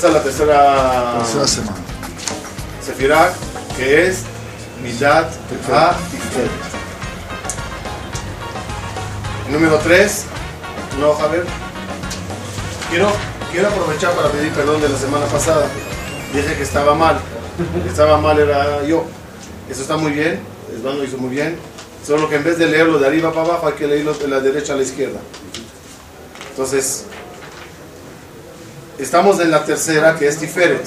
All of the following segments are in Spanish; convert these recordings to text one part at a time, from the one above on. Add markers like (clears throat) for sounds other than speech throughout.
Empezar la tercera, Tercera semana. Sefirah, que es Midat a. Número 3, no, Javier. Quiero, quiero aprovechar para pedir perdón de la semana pasada. Dije que estaba mal. Que estaba mal era yo. Eso está muy bien. Esban lo hizo muy bien. Solo que en vez de leerlo de arriba para abajo, hay que leerlo de la derecha a la izquierda. Entonces, estamos en la tercera, que es Tiferet.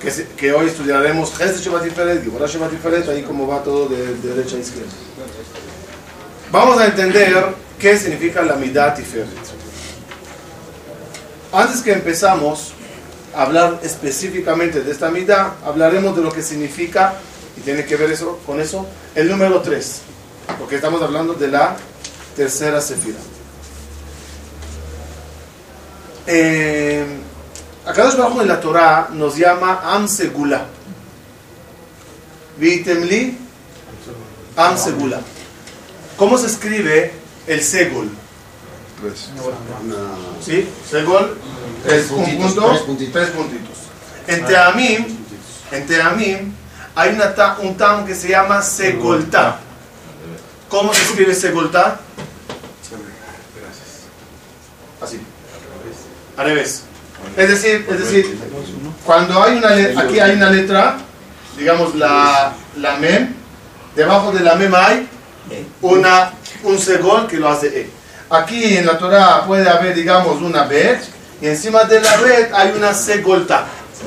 Que, que hoy estudiaremos Gesed Shabbat Tiferet, Gibora Shabbat Tiferet, ahí como va todo de, de derecha a izquierda. Vamos a entender qué significa la Midat Tiferet. Antes que empezamos a hablar específicamente de esta Midah, hablaremos de lo que significa, y tiene que ver eso con eso, el número 3, porque estamos hablando de la tercera sefira. Eh, Akadosh Baruj en la Torah nos llama Am Segula. Vitemli Am Segula. ¿Cómo se escribe el Segul? Tres. ¿Sí? Segol es un punto, tres puntitos. tres puntitos. En Teamim, en Teamim hay una ta- un tam que se llama Segolta. ¿Cómo se escribe Segolta? Así. Al revés. Es decir, es decir, cuando hay una aquí hay una letra, digamos la, la mem, debajo de la mem hay una, un segol que lo hace e. Aquí en la Torah puede haber, digamos, una bet, y encima de la bet hay una segolta.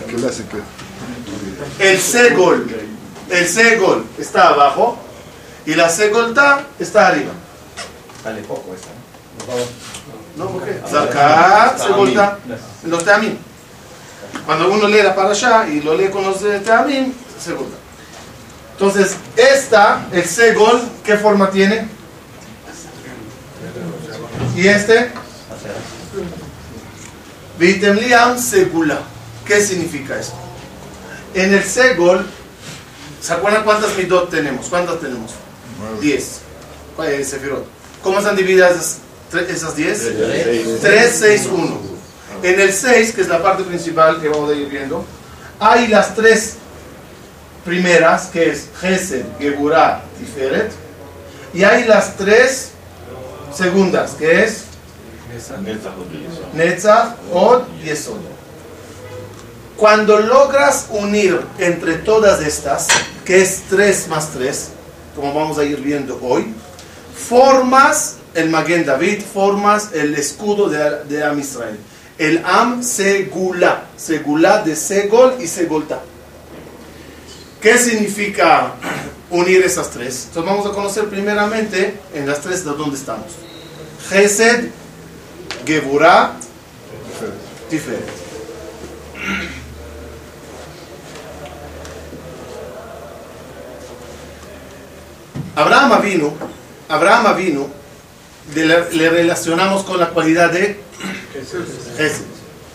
¿Qué le hace que? El segol, el segol está abajo y la segolta está arriba. Vale poco esta, ¿no? ¿No? ¿Por qué? Zakat, segolta, los teamim. Cuando uno lee la parasha y lo lee con los teamim, segolta. Entonces, esta, el segol, ¿qué forma tiene? Y este, Vitemliam segula. ¿Qué significa eso? En el segol, ¿se acuerdan cuántas midot tenemos? ¿Cuántas tenemos? Nueve. 10. ¿Cuál es Sefirot? ¿Cómo están divididas esas tre- esas 10? 3, 6, 1. En el 6, que es la parte principal que vamos a ir viendo, hay las tres primeras, que es Gesed, Geburah, Tiferet, y hay las tres segundas, que es Netzach, Od y Esod. Cuando logras unir entre todas estas, que es 3 más 3, como vamos a ir viendo hoy, formas el Maguen David, formas el escudo de, de Am Israel. El Am Segula, Segula de Segol y Segolta. ¿Qué significa (clears throat) unir esas tres? Entonces vamos a conocer primeramente en las tres de dónde estamos. Gesed, Geburah, Tiferet. (clears throat) Abraham vino, Abraham vino, le, le relacionamos con la cualidad de.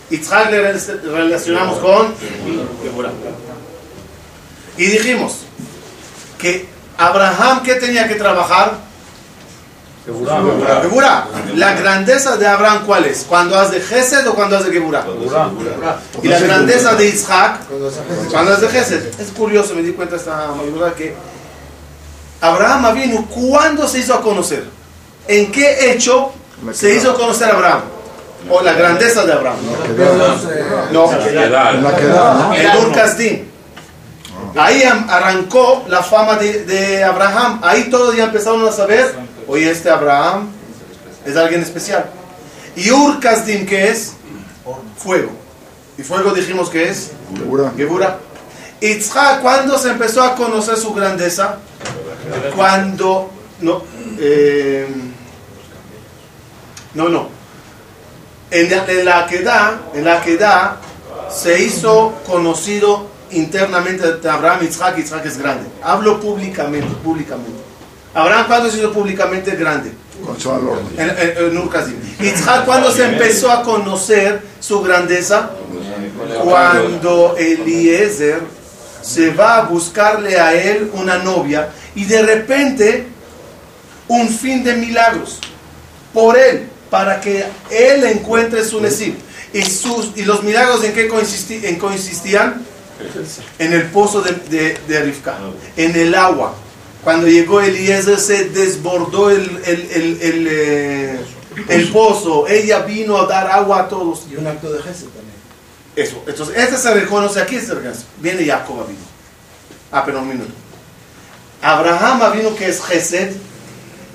Yitzhak le rel- relacionamos con Geburah. Y dijimos que Abraham, ¿qué tenía que trabajar? Geburah. La grandeza de Abraham, ¿cuál es? ¿Cuando hace Gesed o cuando hace Geburah? Y la grandeza de Isaac, cuando hace Gesed. Es curioso, me di cuenta esta madrugada que Abraham vino, ¿cuándo se hizo a conocer? ¿En qué hecho se hizo conocer a Abraham? O la grandeza de Abraham. No, ¿no? en Ur Kasdim. Ahí arrancó la fama de, de Abraham. Ahí todos ya empezaron a saber, oye, este Abraham es alguien especial. Y Ur Kasdim, ¿qué es? Fuego. Y fuego dijimos que es. Geburah. Itzhak, ¿cuándo se empezó a conocer su grandeza? Cuando, no, eh, no, no. En la, en la Akedah, en la Akedah se hizo conocido internamente de Abraham, Itzhak, Itzhak es grande. Hablo públicamente, públicamente. Abraham, ¿cuándo se hizo públicamente grande? Con su valor. En, en, en. Itzhak, ¿cuándo se empezó a conocer su grandeza? Cuando Eliezer se va a buscarle a él una novia y de repente un fin de milagros por él para que él encuentre su Nesib. Y, sus, y los milagros en qué consisti- en consistían? En el pozo de, de, de Rivka, en el agua. Cuando llegó Eliezer se desbordó el, el, el, el, eh, el pozo. Ella vino a dar agua a todos. Y un acto de Gesed también. Eso. Entonces, este se reconoce aquí. Se reconoce. Viene Jacob vino. Ah, pero un minuto. Abraham vino que es Gesed.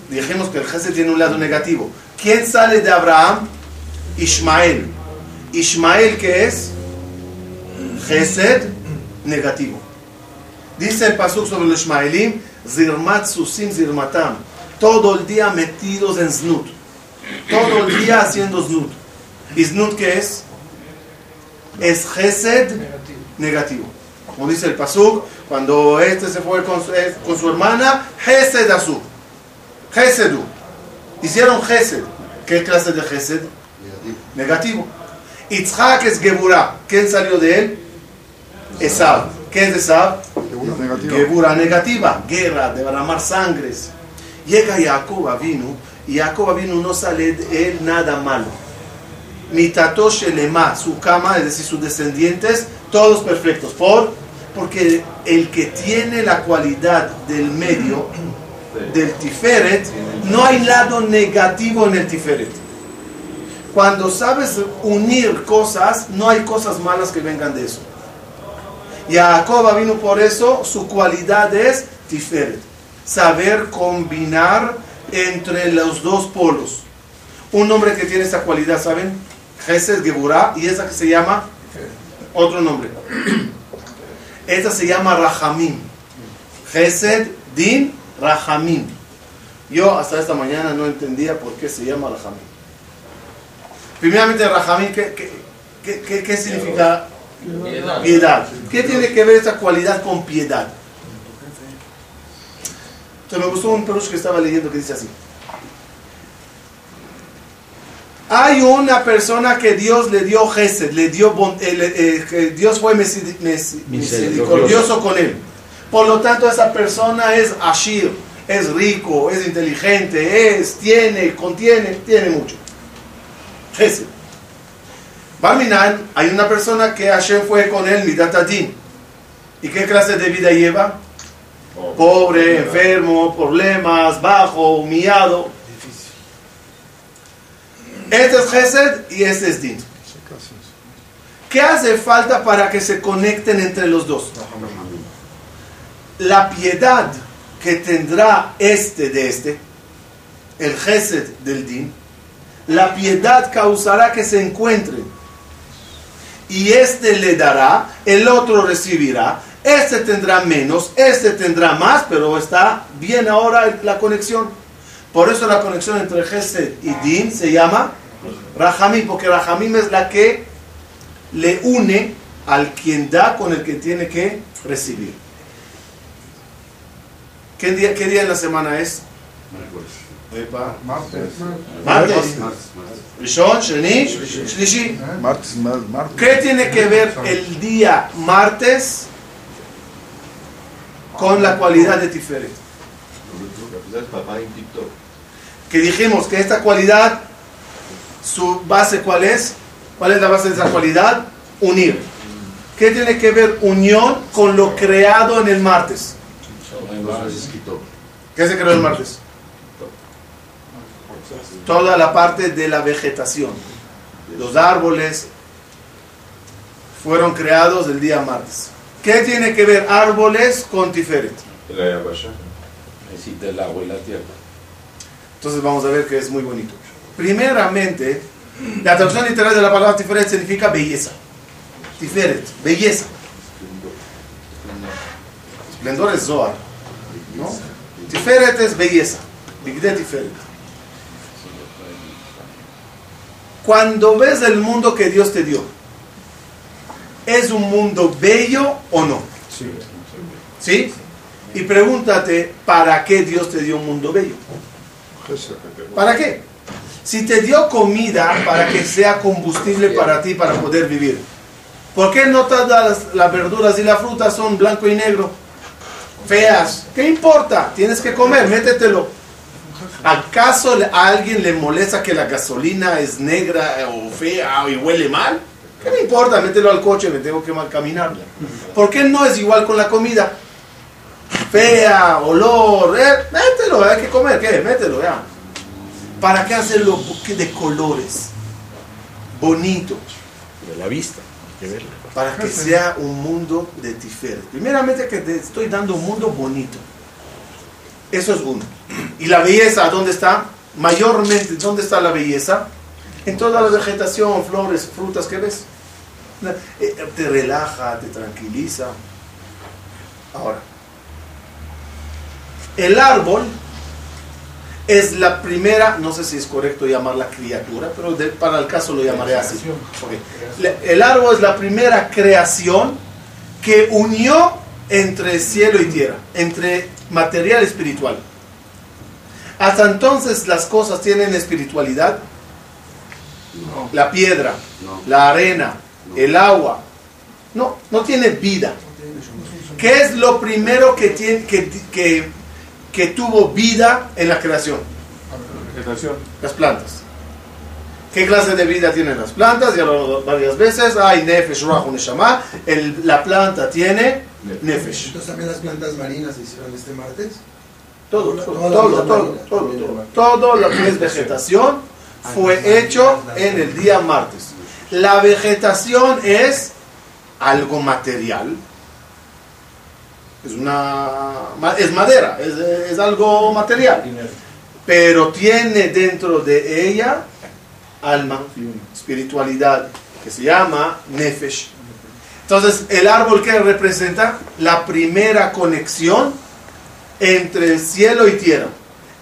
Dijimos que el Gesed tiene un lado negativo. ¿Quién sale de Abraham? Ismael. Ismael que es Gesed negativo. Dice el pasuk sobre los Ismaelim, Zirmat Susim Zirmatam. Todo el día metidos en Znut. Todo el día haciendo Znut. ¿Y Znut qué es? Es Gesed negativo. Como dice el pasuk, cuando este se fue con su, con su hermana, Gesed Azú. Gesedu. Hicieron Gesed. ¿Qué clase de Gesed? Negativo. Itzhak es Geburah. ¿Quién salió de él? Esab. ¿Qué es Esab? Seguro negativo. Gebura negativa, guerra, de derramar sangres. Llega Jacob vino y Jacob vino no sale de él nada malo. Mitato Shelema, su cama, es decir, sus descendientes, todos perfectos. ¿Por? Porque el que tiene la cualidad del medio, del Tiferet, no hay lado negativo en el Tiferet. Cuando sabes unir cosas, no hay cosas malas que vengan de eso. Jacob vino por eso, su cualidad es Tiferet. Saber combinar entre los dos polos. Un hombre que tiene esa cualidad, ¿saben? Gesed Geburah y esa que se llama otro nombre. Esta se llama Rahamim. Gesed Din Rahamim. Yo hasta esta mañana no entendía por qué se llama Rahamim. Primeramente, Rahamim, ¿qué, qué, qué- qué- qué significa piedad? ¿Qué tiene que ver esta cualidad con piedad? Entonces me gustó un perush que estaba leyendo que dice así. Hay una persona que Dios le dio gesed, le dio bon- eh, eh, que Dios fue misericordioso con él. Por lo tanto, esa persona es ashir, es rico, es inteligente, es, tiene, contiene, tiene mucho. Gesed. Barminan, hay una persona que Hashem fue con él, Midat Adin. ¿Y qué clase de vida lleva? Pobre, enfermo, problemas, bajo, humillado. Este es Gesed y este es Din. ¿Qué hace falta para que se conecten entre los dos? La piedad que tendrá este de este, el Gesed del Din, la piedad causará que se encuentren. Y este le dará, el otro recibirá, este tendrá menos, este tendrá más, pero está bien ahora la conexión. Por eso la conexión entre Gesed y Din se llama Rahamim, porque Rahamim es la que le une al quien da con el que tiene que recibir. ¿Qué día, qué día de la semana es? Martes. Martes. Rishon, Sheni, Shlishi. Martes, mar- martes. ¿Qué tiene que ver el día martes con la cualidad de Tiferet? Que dijimos que esta cualidad, su base cuál es? ¿Cuál es la base de esa cualidad? Unir. ¿Qué tiene que ver unión con lo creado en el martes? ¿Qué se creó el martes? Toda la parte de la vegetación. Los árboles fueron creados el día martes. ¿Qué tiene que ver árboles con Tiferet? Necesita el agua y la tierra. Entonces vamos a ver que es muy bonito. Primeramente, la traducción literal de la palabra Tiferet significa belleza. Tiferet, belleza. Esplendor es Zohar. ¿No? Tiferet es belleza. Bigde Tiferet. Cuando ves el mundo que Dios te dio, ¿es un mundo bello o no? ¿Sí? Y pregúntate, ¿para qué Dios te dio un mundo bello? ¿Para qué? Si te dio comida para que sea combustible para ti para poder vivir, ¿por qué no todas las, las verduras y las frutas son blanco y negro? Feas. ¿Qué importa? Tienes que comer, métetelo. ¿Acaso a alguien le molesta que la gasolina es negra eh, o fea y huele mal? ¿Qué me importa? Mételo al coche, me tengo que mal caminar. ¿Por qué no es igual con la comida? Fea, olor, eh, mételo, hay que comer, ¿qué? Mételo, ya. ¿Para qué hacerlo de colores? Bonito. De la vista, hay que verla. Para que sea un mundo de Tiferet. Primeramente que te estoy dando un mundo bonito. Eso es uno. ¿Y la belleza dónde está? Mayormente, ¿dónde está la belleza? En toda la vegetación, flores, frutas que ves. Eh, Te relaja, te tranquiliza. Ahora, el árbol es la primera, no sé si es correcto llamarla criatura, pero de- para el caso lo llamaré así. El árbol es la primera creación que unió entre cielo y tierra, entre material espiritual. Hasta entonces las cosas tienen espiritualidad. La piedra, la arena, el agua. No, no tiene vida. ¿Qué es lo primero que, tiene, que, que, que tuvo vida en la creación? Vegetación. Las plantas. ¿Qué clase de vida tienen las plantas? Ya lo he hablado varias veces. Hay nefesh, ruach, neshama. El- La planta tiene nefesh. Entonces también las plantas marinas se hicieron este martes. Todo, todo, todo, todo, todo, todo. lo que es vegetación fue hecho en el día martes. La vegetación es algo material. Es una es madera, es, es algo material. Pero tiene dentro de ella alma, espiritualidad, que se llama nefesh. Entonces, el árbol que representa la primera conexión entre el cielo y tierra.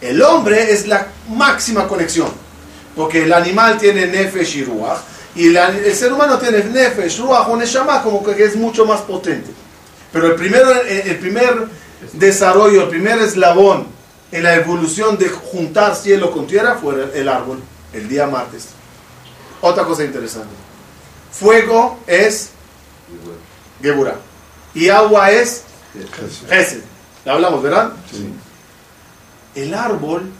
El hombre es la máxima conexión, porque el animal tiene nefesh y ruach, y el, el ser humano tiene nefesh, ruach o neshama, como que es mucho más potente. Pero el, primero, el, el primer desarrollo, el primer eslabón en la evolución de juntar cielo con tierra fue el, el árbol, el día martes. Otra cosa interesante. Fuego es Geburah. Y agua es Gesed. La hablamos, ¿verdad? Sí. El árbol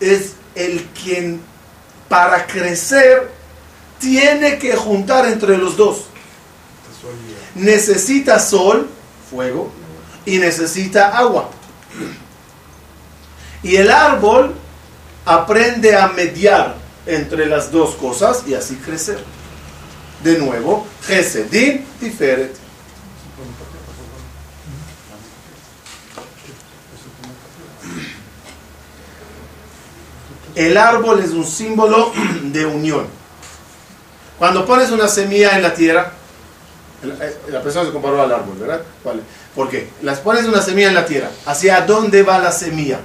es el quien para crecer tiene que juntar entre los dos. Necesita sol, fuego, y necesita agua. Y el árbol aprende a mediar entre las dos cosas y así crecer. De nuevo, Gesedim Tiferet. El árbol es un símbolo de unión. Cuando pones una semilla en la tierra, la- eh, la persona se comparó al árbol, ¿verdad? Vale. ¿Por qué? Las pones una semilla en la tierra. ¿Hacia dónde va la semilla?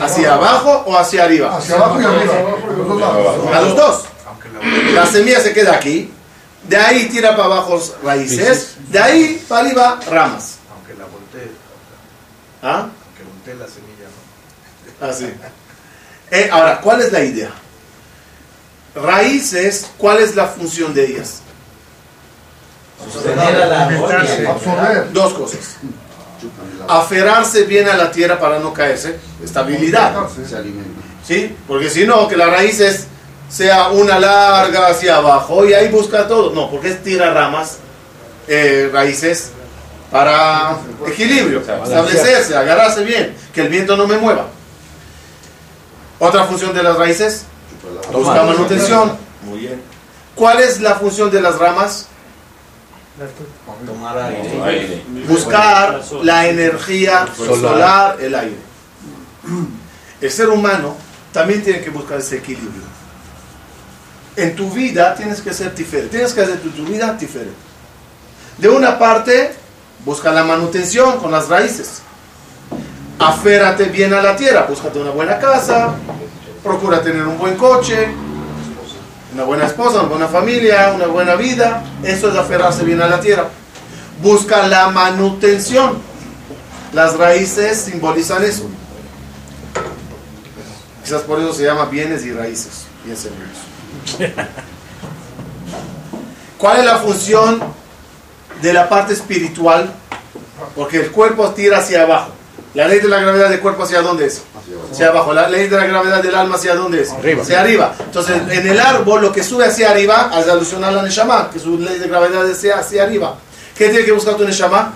¿Hacia abajo o hacia arriba? Hacia abajo y arriba. A los dos. Aunque la, La semilla se queda aquí. De ahí tira para abajo raíces. De ahí para arriba ramas. aunque la voltee, ¿Ah? aunque voltee la semilla, ¿no? Así. Eh, ahora, ¿cuál es la idea? Raíces, ¿cuál es la función de ellas? Sostener a la armonía. Absorber. Dos cosas. Aferrarse bien a la tierra para no caerse. Estabilidad. Se alimenta. ¿Sí? Porque si no, que la raíz es- sea una larga hacia abajo y ahí busca todo. No, porque es tira ramas, eh, raíces para equilibrio, establecerse, agarrarse bien, que el viento no me mueva. Otra función de las raíces, busca manutención. Muy bien. ¿Cuál es la función de las ramas? Tomar aire. Aire. Buscar la energía Solar. solar, el aire. El ser humano también tiene que buscar ese equilibrio. En tu vida tienes que ser tiferet. Tienes que hacer tu, tu vida tiferet. De una parte, busca la manutención con las raíces. Aférrate bien a la tierra. Búscate una buena casa. Procura tener un buen coche. Una buena esposa, una buena familia, una buena vida. Eso es aferrarse bien a la tierra. Busca la manutención. Las raíces simbolizan eso. Quizás por eso se llama bienes y raíces. Piensen en eso. ¿Cuál es la función de la parte espiritual? Porque el cuerpo tira hacia abajo. La ley de la gravedad del cuerpo hacia dónde es? Hacia abajo. La ley de la gravedad del alma hacia dónde es? Arriba. Hacia arriba. Entonces, en el árbol lo que sube hacia arriba, hace alusión a la Neshama, que su ley de gravedad es hacia arriba. ¿Qué tiene que buscar tu Neshama?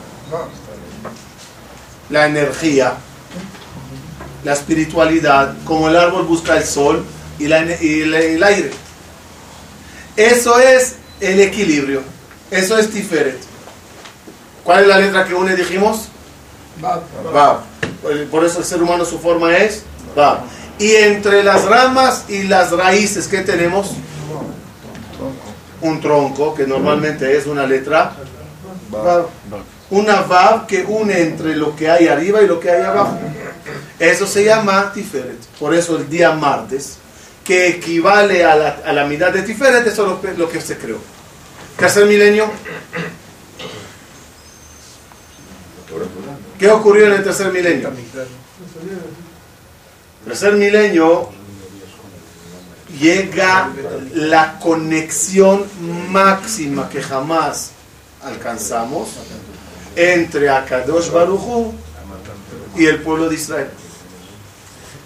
La energía, la espiritualidad, como el árbol busca el sol y, la el aire. Eso es el equilibrio. Eso es Tiferet. ¿Cuál es la letra que une, dijimos? Vav. Por eso el ser humano su forma es. Y entre las ramas y las raíces, ¿qué tenemos? Un tronco, que normalmente es una letra. Una Vav que une entre lo que hay arriba y lo que hay abajo. Eso se llama Tiferet. Por eso el día martes, que equivale a la, a la mitad de Tiferet, eso es lo que- lo que se creó. Tercer milenio. ¿Qué ocurrió en el tercer milenio? Tercer milenio llega la conexión máxima que jamás alcanzamos entre Akadosh Baruchu y el pueblo de Israel.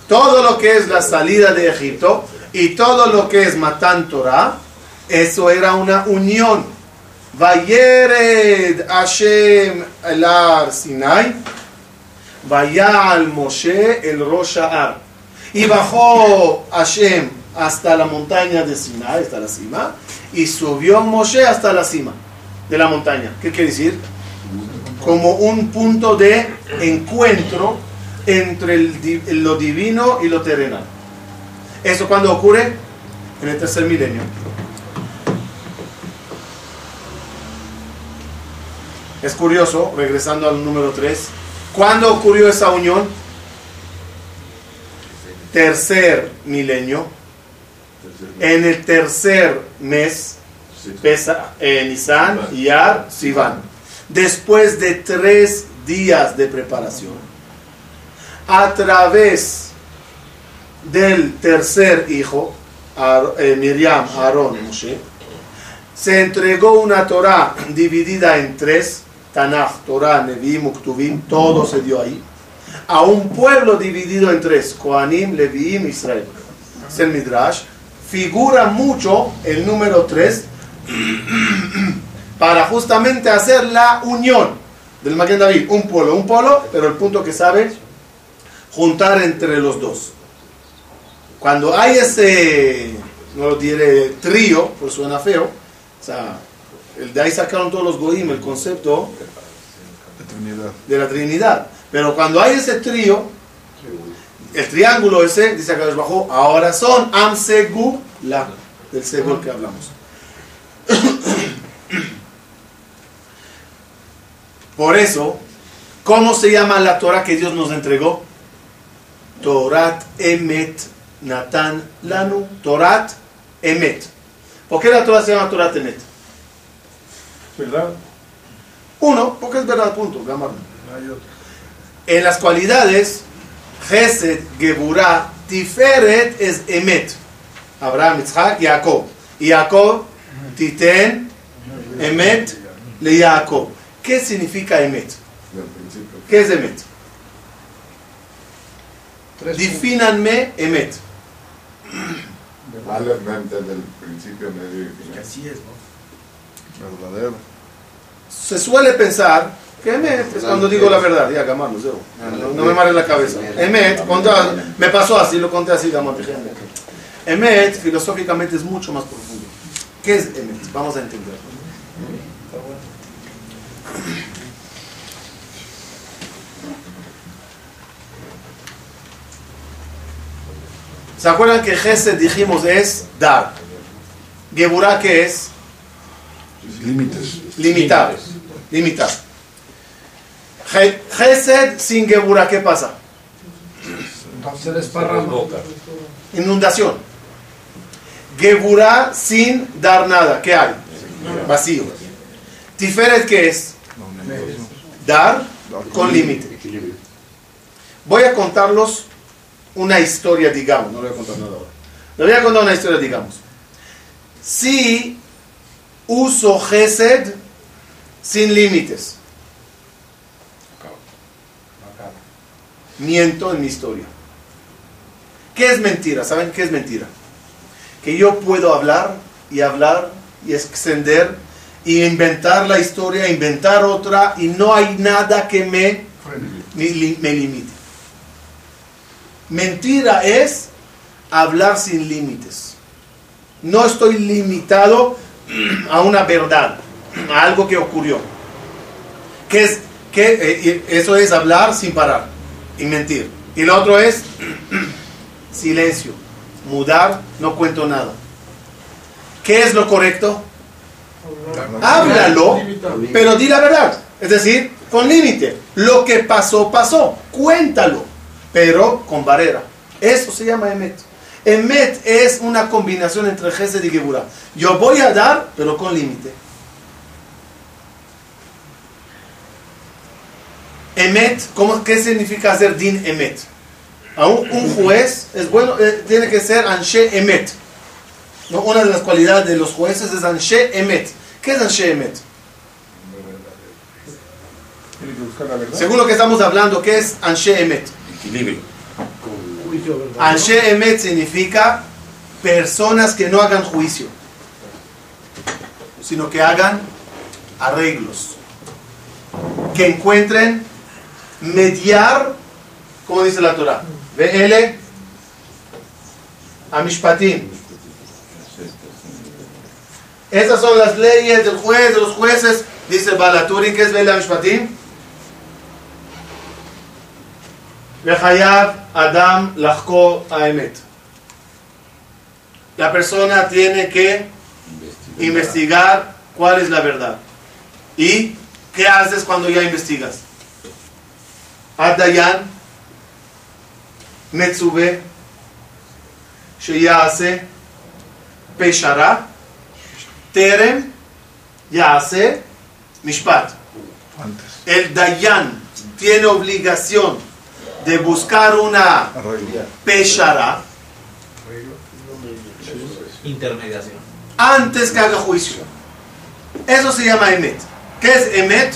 Todo lo que es la salida de Egipto y todo lo que es Matan Torah, eso era una unión. Vayered Hashem el Ar Sinai, Vayal Moshe el Rosh Har. Y bajó Hashem hasta la montaña de Sinai, hasta la cima, y subió Moshe hasta la cima de la montaña. ¿Qué quiere decir? Como un punto de encuentro entre lo divino y lo terrenal. ¿Eso cuando ocurre? En el tercer milenio. Es curioso, regresando al número 3, ¿cuándo ocurrió esa unión? Tercer milenio, en el tercer mes, Pesa, eh, Nisan, Iyar, Sivan. Después de tres días de preparación, a través del tercer hijo, Ar- eh, Miriam, Aarón, Moshe, se entregó una Torah dividida en tres, Tanaj, Torah, Nevi'im, Uktuvim, todo se dio ahí, a un pueblo dividido en tres, Kohanim, Leviim, Israel. Es el Midrash. Figura mucho el número tres (clears throat) para justamente hacer la unión del Maguen David, un polo, un polo, pero el punto que sabe juntar entre los dos. Cuando hay ese, no lo diré trío, pues suena feo, o sea, el, de ahí sacaron todos los goim el concepto de la Trinidad. Pero cuando hay ese trío, el triángulo ese, dice acá abajo, ahora son Am la del Segul que hablamos. Por eso, ¿cómo se llama la Torah que Dios nos entregó? Torat Emet Natan Lanu. Torat Emet. ¿Por qué la Torah se llama Torat Emet? ¿Verdad? Uno, porque es verdad, punto. Gamar. No hay otro. En las cualidades, Gesed, Geburah, Tiferet es Emet. Abraham, Isaac, Jacob. Y Jacob, Titen, Emet, le Jacob. ¿Qué significa Emet? Del principio. ¿Qué es Emet? Defínanme Emet. Aleph Mem desde el principio, medio y final. Así es, ¿no? Verdadero. Se suele pensar que Emet es cuando digo la verdad. Ya, Gamar, no, cero. no, no me mares la cabeza. Emet, conta- me pasó así, lo conté así, Gamar. dije, Emet, filosóficamente, es mucho más profundo. ¿Qué es Emet? Vamos a entenderlo. ¿Se acuerdan que Gesed dijimos es dar? Geburah, ¿qué es? Límites. Limitar. Limitar. Je- Gesed sin Geburah, ¿qué pasa? Se desparrama. Inundación. Geburah sin dar nada, ¿qué hay? Vacío. Tiferet, ¿qué es? Dar con límite. Voy a contarlos una historia, digamos. No le voy a contar nada ahora. Le voy a contar una historia, digamos. Si uso Gesed sin límites, miento en mi historia. ¿Qué es mentira? ¿Saben qué es mentira? Que yo puedo hablar y hablar y extender y inventar la historia, inventar otra y no hay nada que me, me, me limite. Mentira es hablar sin límites. No estoy limitado a una verdad, a algo que ocurrió. Que es, que, eh, eso es hablar sin parar y mentir. Y lo otro es (clears throat) silencio, mudar, no cuento nada. ¿Qué es lo correcto? Háblalo, pero di la verdad. Es decir, con límite. Lo que pasó, pasó. Cuéntalo, pero con barrera. Eso se llama Emet. Emet es una combinación entre Gesed y Geburah. Yo voy a dar, pero con límite. Emet, ¿cómo, ¿qué significa hacer din Emet? A un, un juez es bueno, eh, tiene que ser Anshe Emet. ¿No? Una de las cualidades de los jueces es Anshe Emet. ¿Qué es Anshe Emet? Según lo que estamos hablando, ¿qué es Anshe Emet? Equilibrio. Juicio, ¿verdad? Anshe Emet significa personas que no hagan juicio, sino que hagan arreglos, que encuentren mediar, como dice la Torah, VL Amishpatim. Esas son las leyes del juez, de los jueces, dice Balaturi, que es VL Amishpatim. Vehayab Adam Lachko Aemet. La persona tiene que investigar cuál es la verdad. ¿Y qué haces cuando ya investigas? Adayan Metzube Sheyase Peshara Terem Yase Mishpat. El Dayan tiene obligación de buscar una. Peshara Intermediación. antes que haga juicio. Eso se llama Emet. ¿Qué es Emet?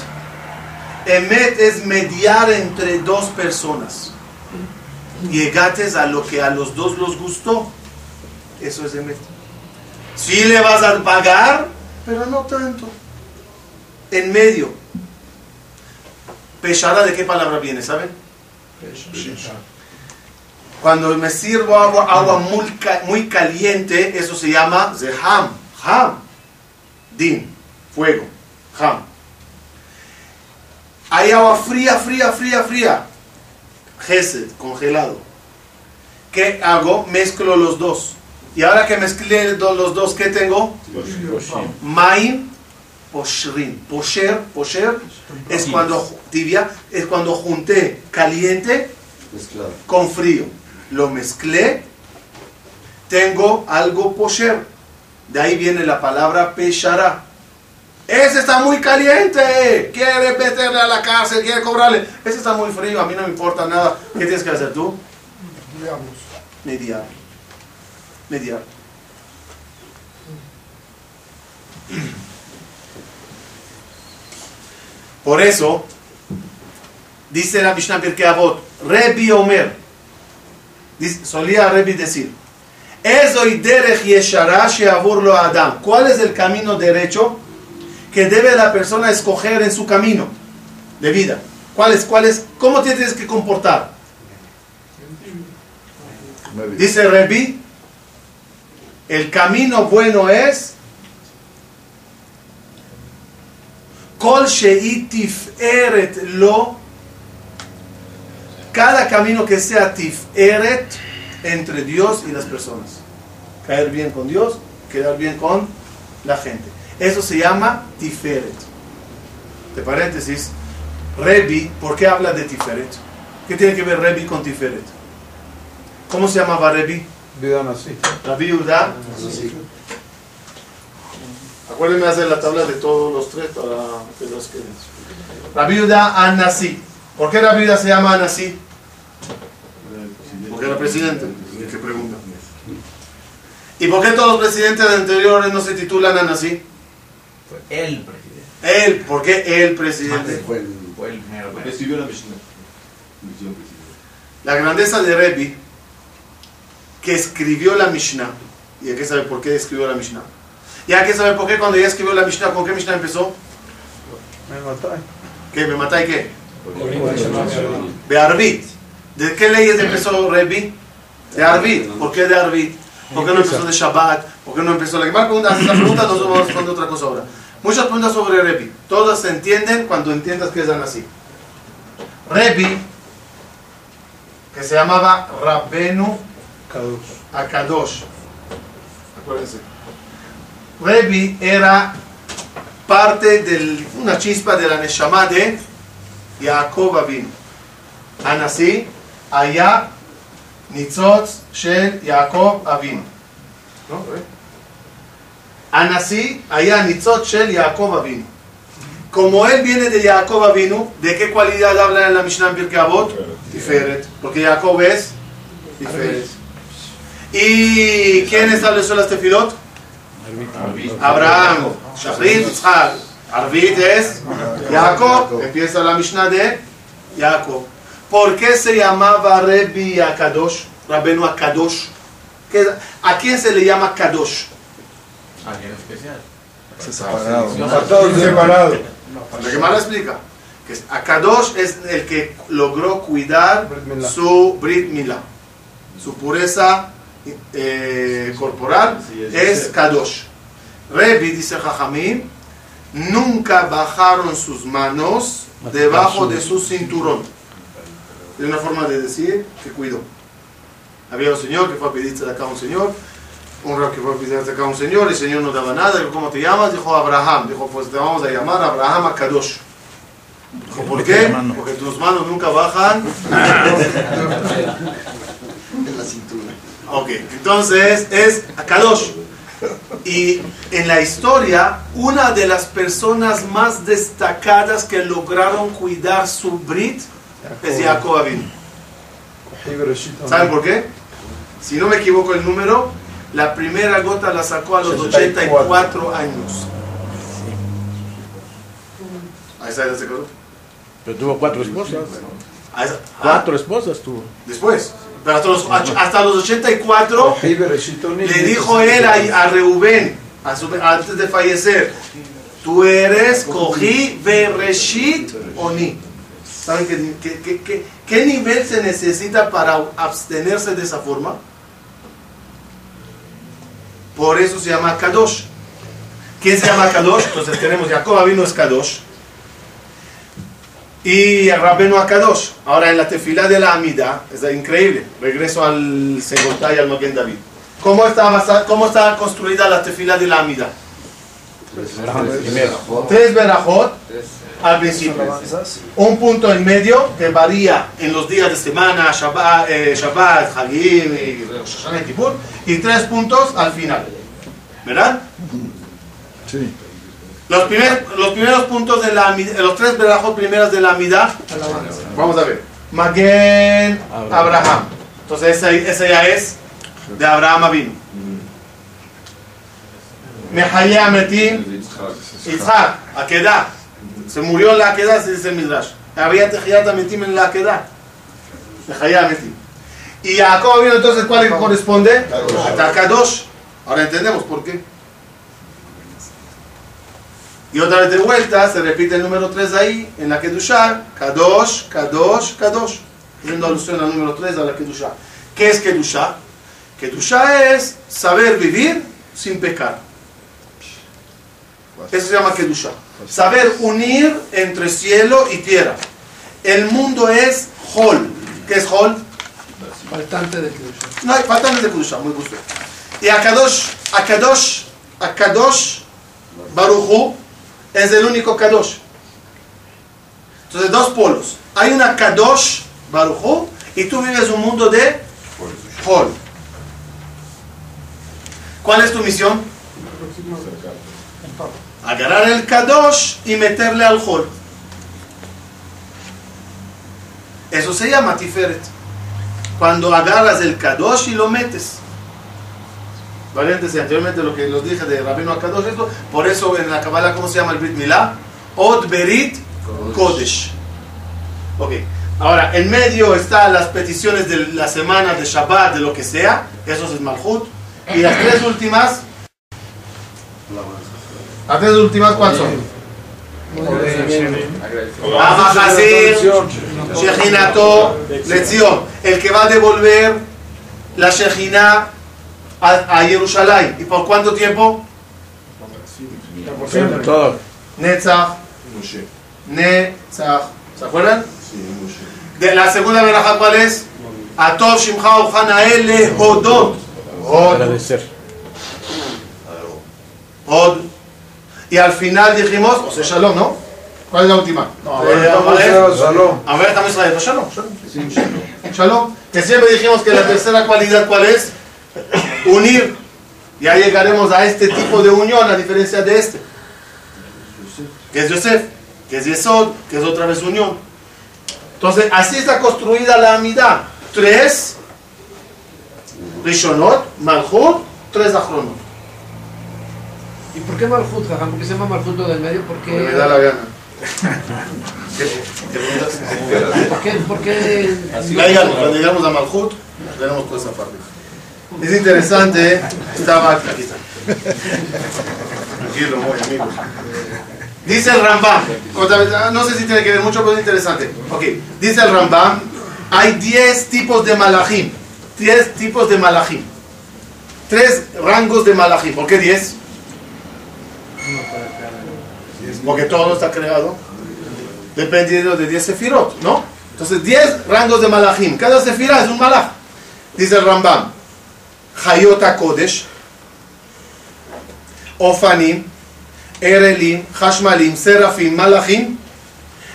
Emet es mediar entre dos personas. Llegates a lo que a los dos los gustó. Eso es Emet. Si le vas a pagar, pero no tanto. En medio. Peshara, ¿de qué palabra viene? ¿Saben? Cuando me sirvo agua, agua muy, ca- muy caliente, eso se llama zeham, ham, din, fuego, ham. Hay agua fría, fría, fría, fría, gesed, congelado. ¿Qué hago? Mezclo los dos. Y ahora que mezclé los dos, ¿qué tengo? Maim, poshrin. Posher, posher, es cuando, tibia, es cuando junté caliente con frío. Lo mezclé, tengo algo posher. De ahí viene la palabra peshara. Ese está muy caliente, quiere meterle a la cárcel, quiere cobrarle. Ese está muy frío, a mí no me importa nada. ¿Qué tienes que hacer tú? Digamos. Mediar. Mediar. Por eso, dice la Mishnah Pirkei Rebi Omer, solía Rebi decir. ¿Cuál es el camino derecho que debe la persona escoger en su camino de vida? ¿Cuál es? ¿Cuál es? ¿Cómo tienes que comportar? Dice Rebi, el camino bueno es Kol tiferet lo cada camino que sea tiferet entre Dios y las personas. Caer bien con Dios, quedar bien con la gente. Eso se llama tiferet. De paréntesis, Rebi, ¿por qué habla de tiferet? ¿Qué tiene que ver Rebi con tiferet? ¿Cómo se llamaba Rebi? Vida así. Rabbi Yehuda. Acuérdenme hacer la tabla de todos los tres para que los queden. Rabbi Yehuda Anasi. ¿Por qué Rabbi Yehuda se llama Anasi? Porque era presidente. ¿Qué pregunta? ¿Y por qué todos los presidentes anteriores no se titulan? Fue el presidente. Él, ¿por qué el presidente? Fue el mero mero. Escribió la Mishnah. Misión presidente. La grandeza de Rebbe, que escribió la Mishnah, y hay que saber por qué escribió la Mishnah. Y hay que saber por qué cuando ella escribió la Mishnah, ¿con qué Mishnah empezó? Me matáis. ¿Qué? ¿Me matáis qué? De Arbit. ¿De qué leyes empezó Rebbe? De Arbit. ¿Por qué de Arbit? ¿Por qué no empezó de Shabbat? ¿Por qué no empezó la Gemara? Pregunta, hace esa pregunta, nosotros vamos a responder otra cosa ahora. Muchas preguntas sobre Rebbe. Todas se entienden cuando entiendas que es así. Rebbe, que se llamaba Rabbenu Kadosh. Akadosh. Acuérdense. Rebbe era parte de una chispa de la Neshama de Yaakov Avinu. Anasí, Shel, Yaakov Avinu. ¿No? ¿Ve? Anasí, allá, Nitzotz, Shel, Yaakov Avinu. Como él viene de Yaakov Avinu, ¿de qué cualidad habla en la Mishnah en Pirkei Avot? Tiferet. Porque Jacob es Tiferet. ¿Y quién estableció las tefilot? Abraham. Shachrit, Yitzhak. Arvit es Jacob. Empieza la Mishnah de Jacob. ¿Por qué se llamaba Rebbi Akadosh? Rabenu Akadosh. ¿Qué- ¿A quién se le llama Kadosh? Alguien especial. Separado. Apartados separados. La Gemara explica que Akadosh es el que logró cuidar su Brit Milá, su pureza eh, corporal es Kadosh. Rebi dice Jajamín, nunca bajaron sus manos debajo de su cinturón. Es una forma de decir que cuidó. Había un señor que fue a pedirse de acá a un señor, un rab que fue a pedirse de acá a un señor, y el señor no daba nada, dijo, ¿cómo te llamas? Dijo Abraham, dijo, pues te vamos a llamar Abraham Akadosh. Dijo, ¿por qué? Porque tus manos nunca bajan (laughs) En la cintura. Ok, entonces es Akadosh. Y en la historia, una de las personas más destacadas que lograron cuidar su Brit es Jacob Avinu. ¿Saben por qué? Si no me equivoco el número, la primera gota la sacó a los 84 años. Ahí está ese caso. Pero tuvo cuatro esposas. Ah, Cuatro esposas tuvo. Después. Pero hasta los, hasta los 84 Le Le dijo él a, a Reubén, a su- antes de fallecer, tú eres Cogí Bereshit Oni. ¿Saben qué, qué- qué- qué- nivel se necesita para abstenerse de esa forma? Por eso se llama Kadosh. ¿Quién se llama Kadosh? Entonces tenemos Jacob vino es Kadosh. Y Rabenu Akadosh. Ahora en la tefilá de la Amida, es increíble. Regreso al Segotá y al Maguen David. ¿Cómo está, ¿Cómo está construida la tefilá de la Amida? Primero. Tres verajot al principio. Un punto en medio que varía en los días de semana, Shabbat, eh, Shabbat Hagim y y Kippur. Y tres puntos al final. ¿Verdad? Sí. Los, primer- los primeros puntos de la Amida- los tres verajot primeras de la Amida. Vamos a ver. Maguen Abraham. Entonces ese, ese ya es de Abraham Avinu. Mehaya Metim Yitzhak, Akedah. Se murió en la Akedah, se dice Midrash. Había Tejiyat Metim en la Akedah. Mehaya Metim. Y Jacob vino entonces, ¿cuál le corresponde? A Kadosh. Ahora entendemos por qué. Y otra vez de vuelta, se repite el número 3 ahí, en la Kedushah, Kadosh, Kadosh, Kadosh. Haciendo alusión al número 3 a la Kedushah. ¿Qué es Kedushah? Kedushah es saber vivir sin pecar. Eso se llama Kedushah. Saber unir entre cielo y tierra. El mundo es Hol. ¿Qué es Hol? Faltante de Kedusha. No hay faltantes de Kedushah, muy gusto. Y Akadosh, Akadosh, Akadosh, Baruchu, es el único Kadosh. Entonces, dos polos. Hay una Kadosh, Baruchu, y tú vives un mundo de Hol. ¿Cuál es tu misión? Agarrar el Kadosh y meterle al Hol. Eso se llama Tiferet. Cuando agarras el Kadosh y lo metes. Variantes anteriormente lo que los dije de Rabino Akadosh, esto, por eso en la Kabbalah, ¿cómo se llama el Brit Milá? Od Berit Kodesh. Ok, Ahora, en medio están las peticiones de la semana, de Shabbat, de lo que sea. Eso es Malhut. Y las tres últimas. Las tres últimas, ¿cuáles son? Lección. El que va a devolver la Shechina a, a Jerusalén. ¿Y por cuánto tiempo? Todo. Netzach. Netzach. ¿Se acuerdan? De la segunda veraja, ¿cuál es? Atov Shimcha Uchanael Lehodot. Hod. Agradecer. Hod. Y al final dijimos, o sea, Shalom, ¿no? ¿Cuál es la última? Eh, Amalek. Shalom. A ver, estamos trayendo Shalom. Shalom. Shalom. Que siempre dijimos que la tercera cualidad, ¿cuál es? Unir. Ya llegaremos a este tipo de unión, a diferencia de este. Que es Yosef, que es Yesod, que es otra vez unión. Entonces, así está construida la amidad. Tres Rishonot, Malchut, tres Achronot. ¿Y por qué Malhut, Jajam? ¿Por qué se llama Malhut lo del medio? ¿Por qué? Me da la gana. ¿Por qué? ¿Por qué? Cuando llegamos a Malhut, veremos toda esa parte. Es interesante, estaba aquí. aquí está. Tranquilo, muy amigo. Dice el Rambam, otra vez, ah, no sé si tiene que ver mucho, pero es interesante. Ok, dice el Rambam, hay 10 tipos de malachim. 10 tipos de malachim. Tres rangos de malachim. ¿Por qué 10? Porque todo está creado dependiendo de 10 sefirot, ¿no? Entonces 10 rangos de malachim. Cada sefira es un malach. Dice el Rambam, Hayota Kodesh, Ofanim, Erelim, Hashmalim, Serafim, Malachim,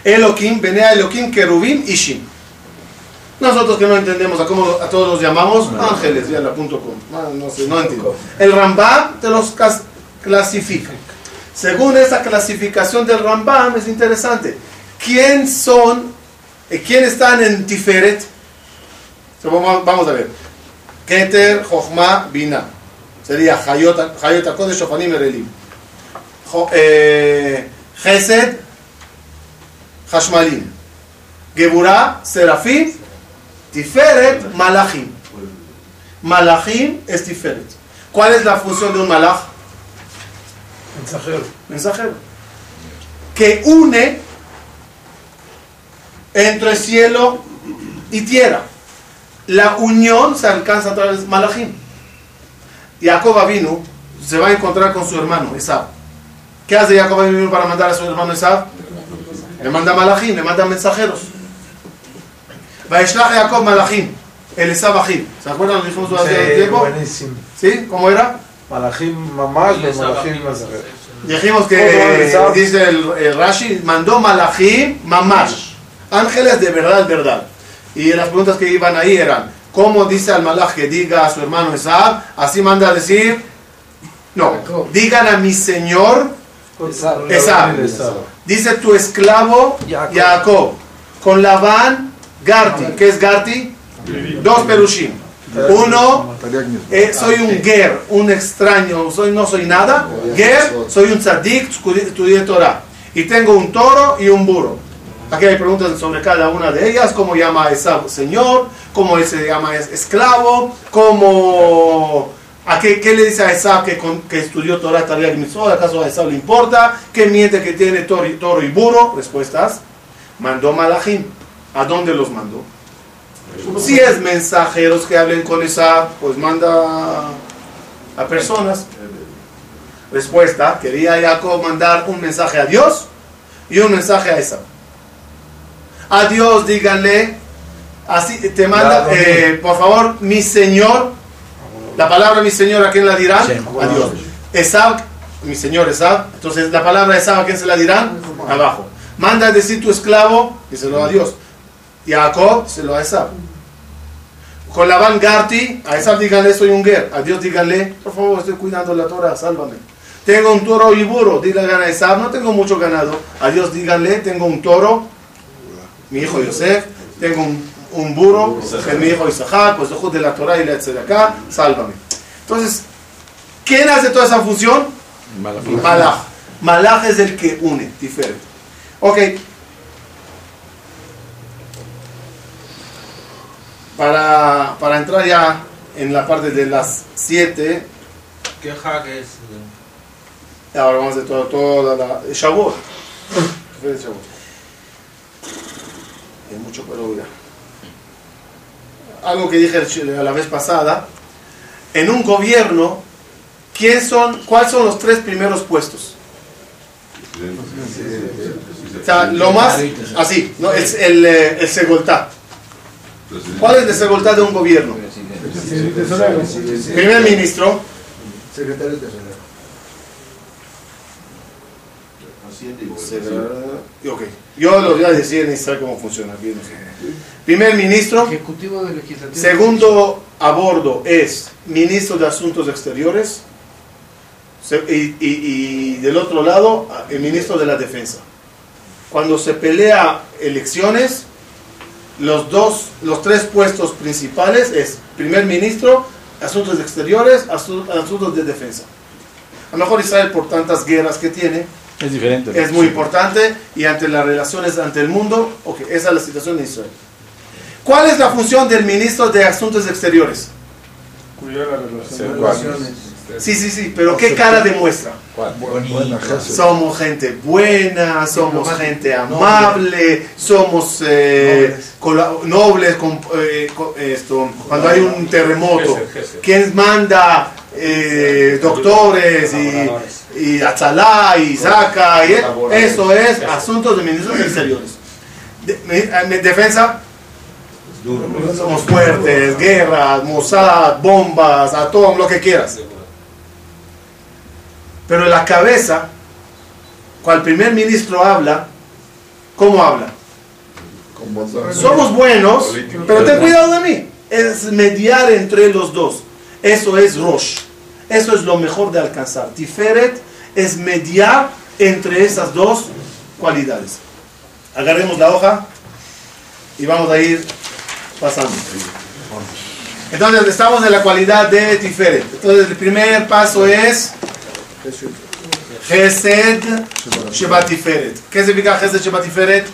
Elohim, Benea Elohim, Kerubim, Ishim. Nosotros que no entendemos a cómo a todos los llamamos, ángeles, ya la punto com. Ah, No, sé, no entiendo. El Rambam te los clasifica. Según esa clasificación del Rambam es interesante. ¿Quién son, eh, quién están en Tiferet? Vamos a ver. Keter, Jochma, Bina. Sería Hayota Kodesh, Shofanim, Erelim. Eh, Gesed, Hashmalim. Geburah, Serafim, Tiferet, Malachim. Malachim es Tiferet. ¿Cuál es la función de un malach? Mensajero. Mensajero. Que une entre cielo y tierra. La unión se alcanza a través de Malachim. Jacob vino, se va a encontrar con su hermano Esab. ¿Qué hace Jacob vino para mandar a su hermano Esab? Le manda Malachim, le manda mensajeros. Vaishlach Jacob Malachim, el Esab. ¿Se acuerdan? Lo dijimos hace Sí, tiempo. buenísimo. ¿Sí? ¿Cómo era? Malachim mamás, los malachim más Dijimos ¿Cómo que, dice el, el Rashi, mandó Malachim Mamash. Ángeles de verdad, verdad. Y las preguntas que iban ahí eran, ¿cómo dice al Malach que diga a su hermano Esab? Así manda a decir, no, digan a mi señor, Esab. Dice tu esclavo Jacob. Jacob, con Labán Garti. ¿Qué es Garti? Dos perushim. Uno, eh, soy un ger, un extraño, soy, no soy nada. Ger, soy un tzadik, estudié Torah. Y tengo un toro y un burro. Aquí hay preguntas sobre cada una de ellas, cómo llama a Esab señor, cómo se llama es- esclavo, cómo... ¿A qué, qué le dice a Esab que, con- que estudió Torah, Tariq Mitzvot? ¿Acaso a Esab le importa? ¿Qué miente que tiene toro y, toro y burro? Respuestas. Mandó Malachim. ¿A dónde los mandó? Si es mensajeros que hablen con esa, pues manda a personas. Respuesta, quería Jacob mandar un mensaje a Dios y un mensaje a esa. A Dios díganle, así te manda, eh, por favor, mi Señor, la palabra mi Señor, ¿a quién la dirán? A Dios. Esab, mi Señor Esab, entonces la palabra Esab, ¿a quién se la dirán? Abajo. Manda a decir tu esclavo, díselo a Dios. Y a Jacob se lo a Esab. Con la Van Garti, a Esab díganle soy un ger. A Dios díganle, por favor, estoy cuidando la Torah, sálvame. Tengo un toro y burro. Díganle a Esab, no tengo mucho ganado. A Dios díganle, tengo un toro, mi hijo Yosef. Tengo un, un burro, que es mi hijo Isaac, pues ojo de la Torah y la acá, sálvame. Entonces, ¿quién hace toda esa función? Malach. Malach es el que une, diferente. Ok. Para, para entrar ya en la parte de las 7, ¿Qué hag es? ahora vamos de todo, toda la... Shavuot. ¿Qué fue de Shavuot? Hay mucho pero ya. Algo que dije la vez pasada, en un gobierno, ¿quién son, ¿cuáles son los tres primeros puestos? O sea, lo más, así, ¿no? es el, eh, el segoltá. ¿Cuál es el segoltá de un gobierno? Primer ministro, Secretario tesorero. Ok, yo lo voy a decir en Israel cómo funciona. bien, no sé. Primer ministro, Ejecutivo del legislativo. segundo a bordo es ministro de Asuntos Exteriores y- y del otro lado el ministro de la Defensa. Cuando se pelea elecciones, los dos, los tres puestos principales es primer ministro, Asuntos Exteriores, asu- Asuntos de Defensa. A lo mejor Israel por tantas guerras que tiene, Es diferente. es muy importante y ante las relaciones ante el mundo, ok, esa es la situación de Israel. ¿Cuál es la función del ministro de Asuntos Exteriores? Cuidar la relación. Relaciones. Sí, sí, sí, pero ¿qué cara demuestra? Buena. Somos gente buena, somos gente amable, somos eh, nobles, con, eh, con- esto, cuando hay un terremoto. ¿Quién manda eh, doctores y, y atzalá y saca? Y eso es asuntos de ministros exteriores. De- me- me- defensa, somos fuertes, guerras, Mossad, bombas, atón, lo que quieras. Pero la cabeza, cuando el primer ministro habla, ¿cómo habla? Somos buenos, pero ten cuidado de mí. Es mediar entre los dos. Eso es Rosh. Eso es lo mejor de alcanzar. Tiferet es mediar entre esas dos cualidades. Agarremos la hoja y vamos a ir pasando. Entonces estamos en la cualidad de Tiferet. Entonces el primer paso es Tiferet. ¿Qué significa Gesed Shebat Tiferet?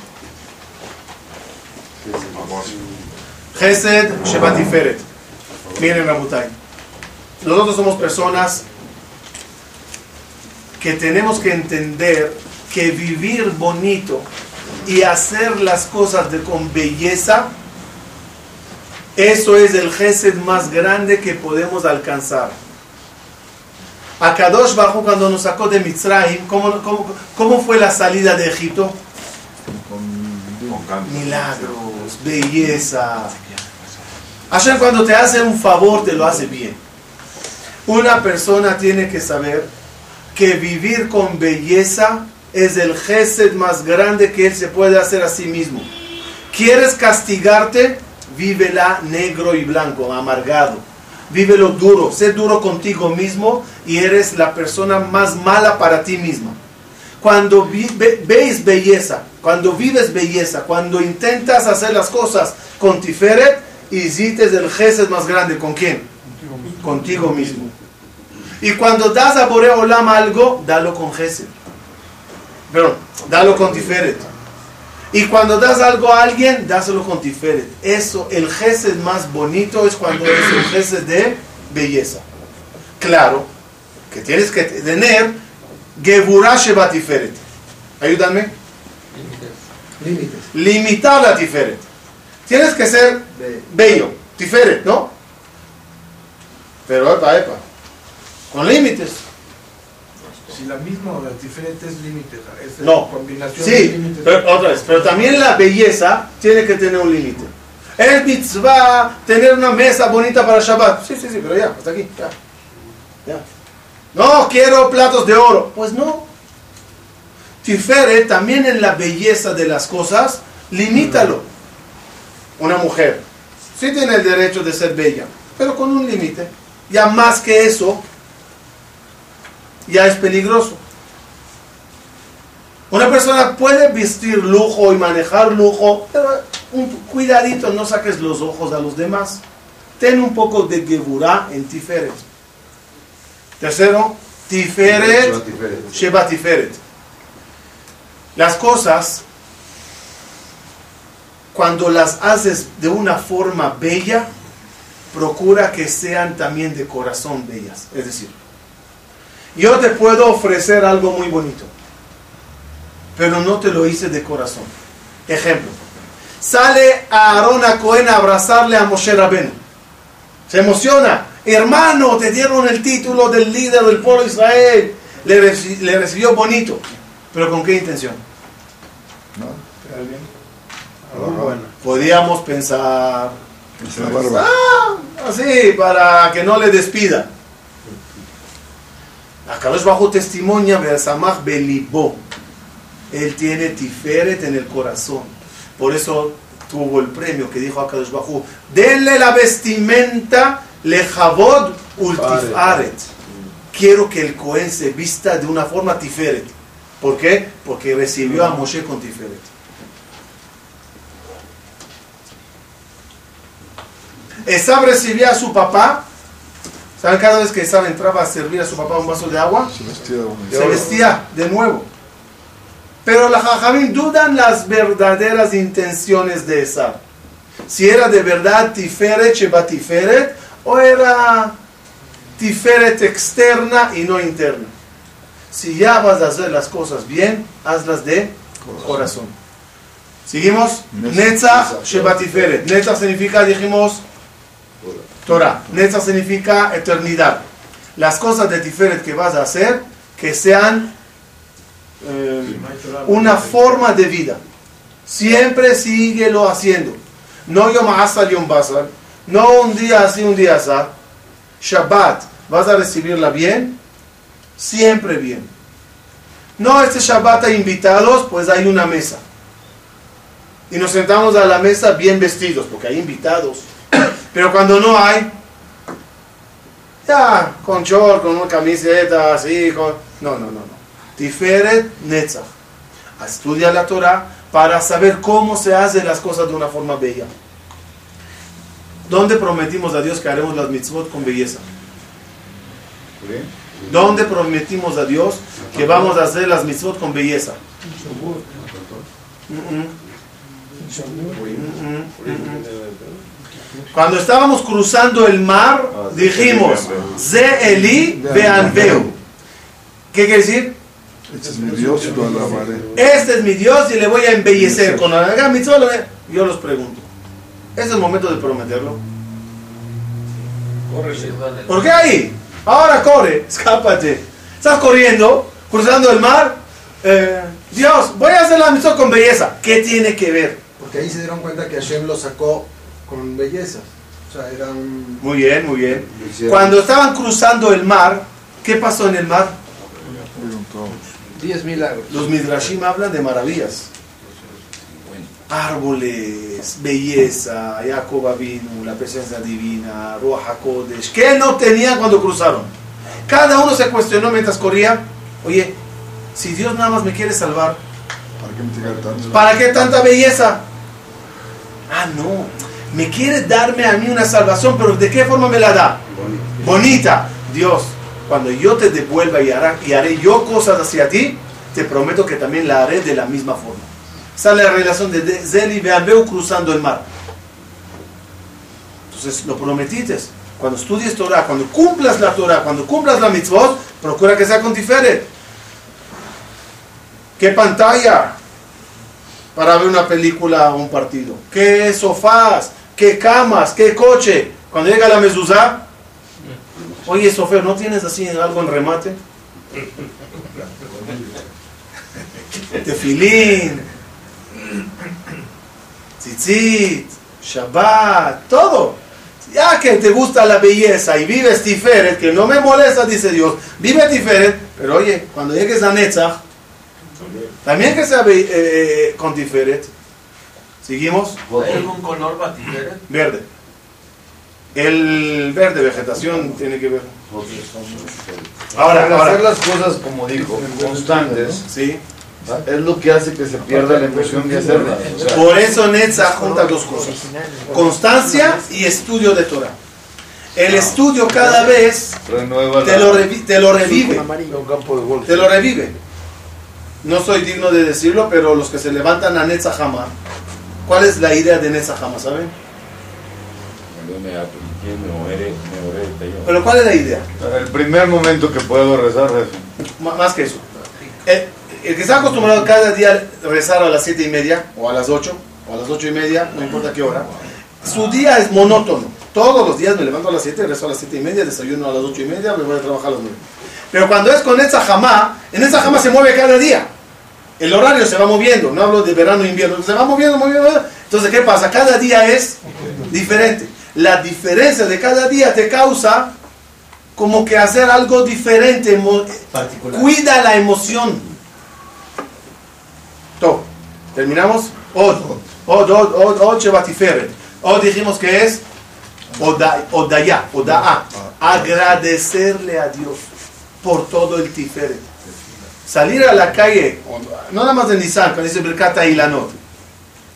Gesed Shebat Tiferet. Miren, Rabutai. Nosotros somos personas que tenemos que entender que vivir bonito y hacer las cosas de, con belleza, eso es el Gesed más grande que podemos alcanzar. A Kadosh Baruj cuando nos sacó de Mitzrayim, ¿cómo, cómo, cómo fue la salida de Egipto? Milagros, belleza. Hashem cuando te hace un favor te lo hace bien. Una persona tiene que saber que vivir con belleza es el gesed más grande que él se puede hacer a sí mismo. ¿Quieres castigarte? Vívela negro y blanco, amargado. Vívelo duro, sé duro contigo mismo y eres la persona más mala para ti misma. Cuando vi- ve- veis belleza, cuando vives belleza, cuando intentas hacer las cosas con Tiferet, hiciste el gesed más grande. ¿Con quién? Contigo mismo. Y cuando das a Borea Olam algo, dalo con gesed. Perdón, dalo con Tiferet. Y cuando das algo a alguien, dáselo con Tiferet. Eso, el gesed más bonito es cuando es el gesed de belleza. Claro, que tienes que tener Geburah Sheba Tiferet. Ayúdame. Límites. Limitar la Tiferet. Tienes que ser bello, Tiferet, ¿no? Pero epa, epa. Con límites. Si la misma o diferentes límites. Es No. Combinación de Sí, límites. pero otra vez. Pero también la belleza tiene que tener un límite. Es mitzvah tener una mesa bonita para Shabbat. Sí, sí, sí, pero ya, hasta aquí. Ya. Ya. No, quiero platos de oro. Pues no. Tiferet también en la belleza de las cosas, limítalo. Una mujer sí tiene el derecho de ser bella, pero con un límite. Ya más que eso, ya es peligroso. Una persona puede vestir lujo y manejar lujo, pero un cuidadito, no saques los ojos a los demás. Ten un poco de geburá en Tiferet. Tercero, Tiferet, Sheba Tiferet. Las cosas, cuando las haces de una forma bella, procura que sean también de corazón bellas. Es decir, yo te puedo ofrecer algo muy bonito, pero no te lo hice de corazón. Ejemplo, sale a Aarón a Cohen a abrazarle a Moshe Rabenu. Se emociona, hermano, te dieron el título del líder del pueblo de Israel. Le, reci- le recibió bonito, pero ¿con qué intención? ¿No? Bueno. Podíamos pensar. Ah, así, para que no le despida. Akadosh bajo testimonia, Besamach Belibó. Él tiene Tiferet en el corazón. Por eso tuvo el premio que dijo Akadosh Bajú. Denle la vestimenta lejavod ultifaret. Quiero que el Cohen se vista de una forma Tiferet. ¿Por qué? Porque recibió a Moshe con Tiferet. Esab recibía a su papá. ¿Saben? Cada vez que Esab entraba a servir a su papá un vaso de agua, Se vestía de bonito. se vestía de nuevo. Pero la Jajamín dudan las verdaderas intenciones de Esab. Si era de verdad Tiferet, Sheba Tiferet, o era Tiferet externa y no interna. Si ya vas a hacer las cosas bien, hazlas de corazón. Seguimos. Netzach Sheba Tiferet. Netzach significa, dijimos, Torah. Netzach significa eternidad. Las cosas de Tiferet que vas a hacer, que sean eh, una forma de vida. Siempre síguelo haciendo. No Yom Asal Yom Basal. No un día así, un día así. Shabbat, vas a recibirla bien. Siempre bien. No, este Shabbat hay invitados, pues hay una mesa. Y nos sentamos a la mesa bien vestidos, porque hay invitados. Pero cuando no hay, ya, con short, con una camiseta, así, con... No, no, no, no. Tiferet Netzach. Estudia la Torah para saber cómo se hacen las cosas de una forma bella. ¿Dónde prometimos a Dios que haremos las mitzvot con belleza? ¿Dónde prometimos a Dios que vamos a hacer las mitzvot con belleza? Mm, mm. Mm, mm, mm. Cuando estábamos cruzando el mar, dijimos, Ze Eli Beanveu. ¿Qué quiere decir? Este es mi Dios y lo alabaré. Este es mi Dios y le voy a embellecer. Con la yo los pregunto, ¿es el momento de prometerlo? ¿Por qué ahí? Ahora corre, (laughs) escápate. Estás corriendo, cruzando el mar. eh, Dios, voy a hacer la mitzvah con belleza. ¿Qué tiene que ver? Porque ahí se dieron cuenta que Hashem lo sacó con belleza. O sea, era un... Muy bien, muy bien. Cuando estaban cruzando el mar, ¿qué pasó en el mar? Diez milagros. Los Midrashim hablan de maravillas. Árboles, belleza, Jacob vino, la presencia divina, Ruach HaKodesh. ¿Qué no tenían cuando cruzaron? Cada uno se cuestionó mientras corría. Oye, si Dios nada más me quiere salvar, ¿Para qué me tiene tanto? ¿para qué tanta belleza? Ah, no. Me quiere darme a mí una salvación, pero ¿de qué forma me la da? Bonita. Dios, cuando yo te devuelva y, hará, y haré yo cosas hacia ti, te prometo que también la haré de la misma forma. Sale la relación de Zel y Beanbeu cruzando el mar. Entonces lo prometiste. Cuando estudies Torah, cuando cumplas la Torah, cuando cumplas la mitzvot, procura que sea con Tiferet. ¿Qué pantalla? Para ver una película o un partido. ¿Qué sofás? ¿Qué camas? ¿Qué coche? Cuando llega la mezuzá, oye, Sofer, ¿no tienes así algo en remate? (laughs) Tefilín, tzitzit, Shabbat, todo. Ya que te gusta la belleza y vives Tiferet, que no me molesta, dice Dios, vive Tiferet, pero oye, cuando llegues a Netzach, también que sea eh, con Tiferet. ¿Seguimos? ¿Hay algún color batiferet? Verde. El verde, vegetación, tiene que ver. Ahora, Para hacer ahora. las cosas, como dijo, constantes, Sí. es lo que hace que se pierda la emoción de hacerlas. O sea, Por eso Netzach junta dos cosas. Constancia y estudio de Torah. El estudio cada vez te lo, revi- te lo revive. Te lo revive. No soy digno de decirlo, pero los que se levantan a Netzach Hamar, ¿Cuál es la idea de Netzahama, saben? Pero ¿cuál es la idea? El primer momento que puedo rezar es M- más que eso. El, el que está acostumbrado cada día a rezar a las siete y media, o a las 8, o a las ocho y media, no importa qué hora, su día es monótono. Todos los días me levanto a las 7, rezo a las siete y media, desayuno a las ocho y media, me voy a trabajar a las 9. Pero cuando es con esa jamá, en esa jamá se mueve cada día. El horario se va moviendo, no hablo de verano e invierno, se va moviendo, moviendo. Entonces, ¿qué pasa? Cada día es diferente. La diferencia de cada día te causa como que hacer algo diferente, Particular. cuida la emoción. Todo. ¿Terminamos? Od. Od, od, od, od, dijimos que es Oda- Odaya, Oda'a. Agradecerle a Dios por todo el Tiferet. Salir a la calle, no nada más de Nissan, cuando dice Birkata Ilanot.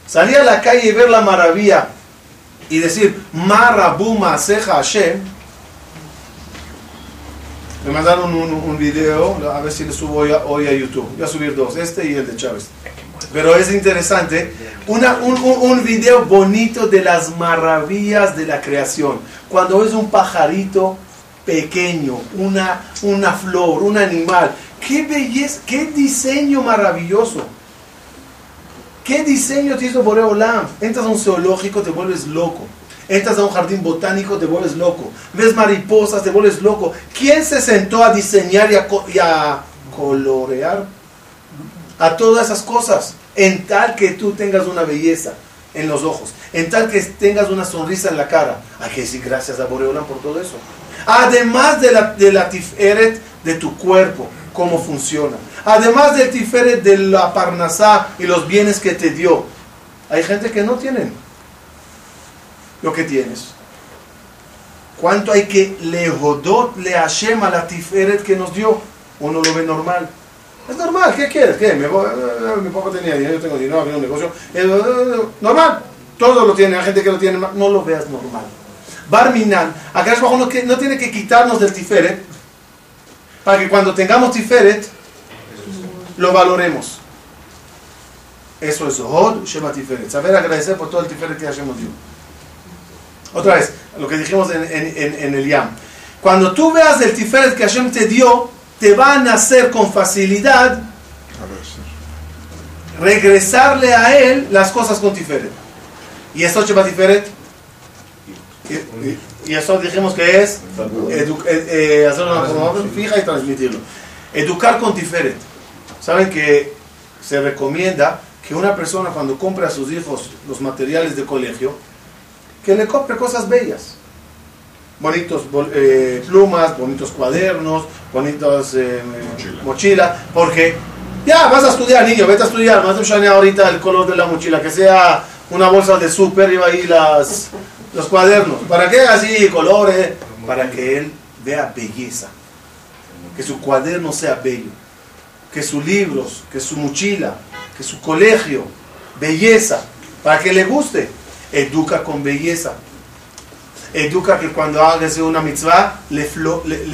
Salir a la calle y ver la maravilla y decir, Marabuma Seja Hashem. Me mandaron un, video, a ver si le subo hoy a, YouTube. Voy a subir dos, este y el de Chávez. Pero es interesante, un, video bonito de las maravillas de la creación. Cuando ves un pajarito pequeño, una, una flor, un animal, qué belleza, qué diseño maravilloso. ¿Qué diseño te hizo Boreo Olam? Entras a un zoológico, te vuelves loco. Entras a un jardín botánico, te vuelves loco. Ves mariposas, te vuelves loco. ¿Quién se sentó a diseñar y a, y a colorear? A todas esas cosas. En tal que tú tengas una belleza en los ojos. En tal que tengas una sonrisa en la cara. Hay que decir gracias a Boreolam por todo eso. Además de la, de la tiferet de tu cuerpo, cómo funciona. Además del tiferet de la parnasá y los bienes que te dio. Hay gente que no tienen lo que tienes. ¿Cuánto hay que lehodot le Hashem a la tiferet que nos dio? Uno lo ve normal. Es normal, ¿qué quieres? ¿Qué? Mi, papá- mi papá tenía dinero, yo tengo dinero, abrí un negocio. Eh, Normal, todo lo tiene, hay gente que lo tiene, no lo veas normal. Barminan, acá abajo no, que- no tiene que quitarnos del tiferet para que cuando tengamos tiferet lo valoremos. Eso es Hod Shema Tiferet. Saber agradecer por todo el tiferet que Hashem nos dio. Otra vez, lo que dijimos en, en- en- el Yam. Cuando tú veas el tiferet que Hashem te dio, te va a nacer con facilidad regresarle a él las cosas con tiferet. Y eso Shema Tiferet. Y, eso dijimos que es edu- eh, eh, hacerlo de una forma fija y transmitirlo. Educar con tiferet. Saben que se recomienda que una persona cuando compre a sus hijos los materiales de colegio, que le compre cosas bellas. Bonitos eh, plumas, bonitos cuadernos, bonitos eh, mochila. porque ya vas a estudiar, niño, vete a estudiar, más de ahorita el color de la mochila, que sea una bolsa de súper, lleva ahí las, los cuadernos. ¿Para qué así colores? Para que él vea belleza, que su cuaderno sea bello, que sus libros, que su mochila, que su colegio, belleza, para que le guste. Educa con belleza. Educa que cuando hagas una mitzvah le,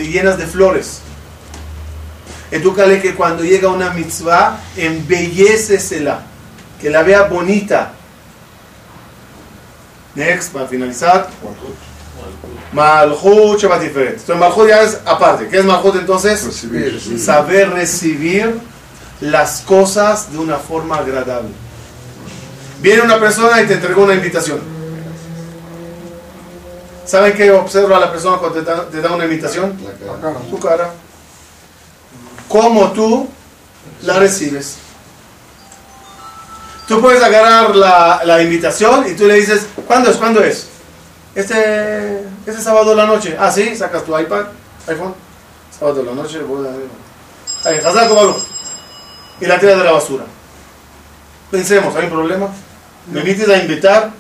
llenas de flores. Edúcale que cuando llega una mitzvah embellecesela, que la vea bonita. Next, para finalizar. Malchut Shabbat Tiferet. Entonces Malchut ya es aparte. ¿Qué es Malchut entonces? Recibir. Saber recibir las cosas de una forma agradable. Viene una persona y te entregó una invitación. ¿Saben qué observa la persona cuando te da, te da una invitación? La cara. Tu cara. ¿Cómo tú la recibes? Tú puedes agarrar la, la invitación y tú le dices, ¿cuándo es? ¿Cuándo es? Este, este sábado de la noche. Ah, sí, sacas tu iPad, iPhone. Sábado de la noche, voy a... Baruch. Y la tiras de la basura. Pensemos, ¿hay un problema? ¿Me invites a invitar?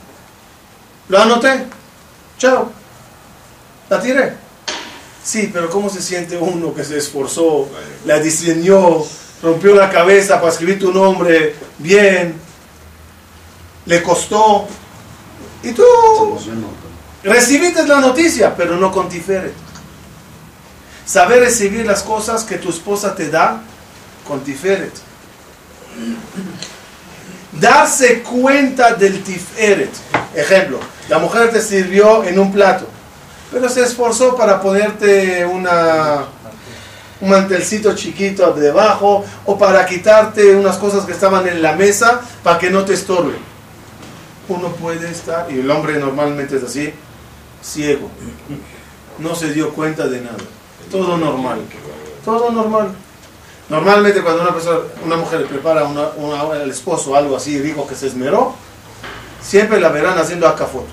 Lo anoté. Chao. La tiré. Sí, pero ¿cómo se siente uno que se esforzó, la diseñó, rompió la cabeza para escribir tu nombre bien, le costó? Y tú recibiste la noticia, pero no con tiferet. Saber recibir las cosas que tu esposa te da con tiferet. Darse cuenta del tiferet. Ejemplo, la mujer te sirvió en un plato, pero se esforzó para ponerte un mantelcito chiquito debajo o para quitarte unas cosas que estaban en la mesa para que no te estorben. Uno puede estar, y el hombre normalmente es así, ciego. No se dio cuenta de nada. Todo normal. Todo normal. Normalmente cuando una persona, una mujer prepara al esposo algo así rico que se esmeró, siempre la verán haciendo acá foto.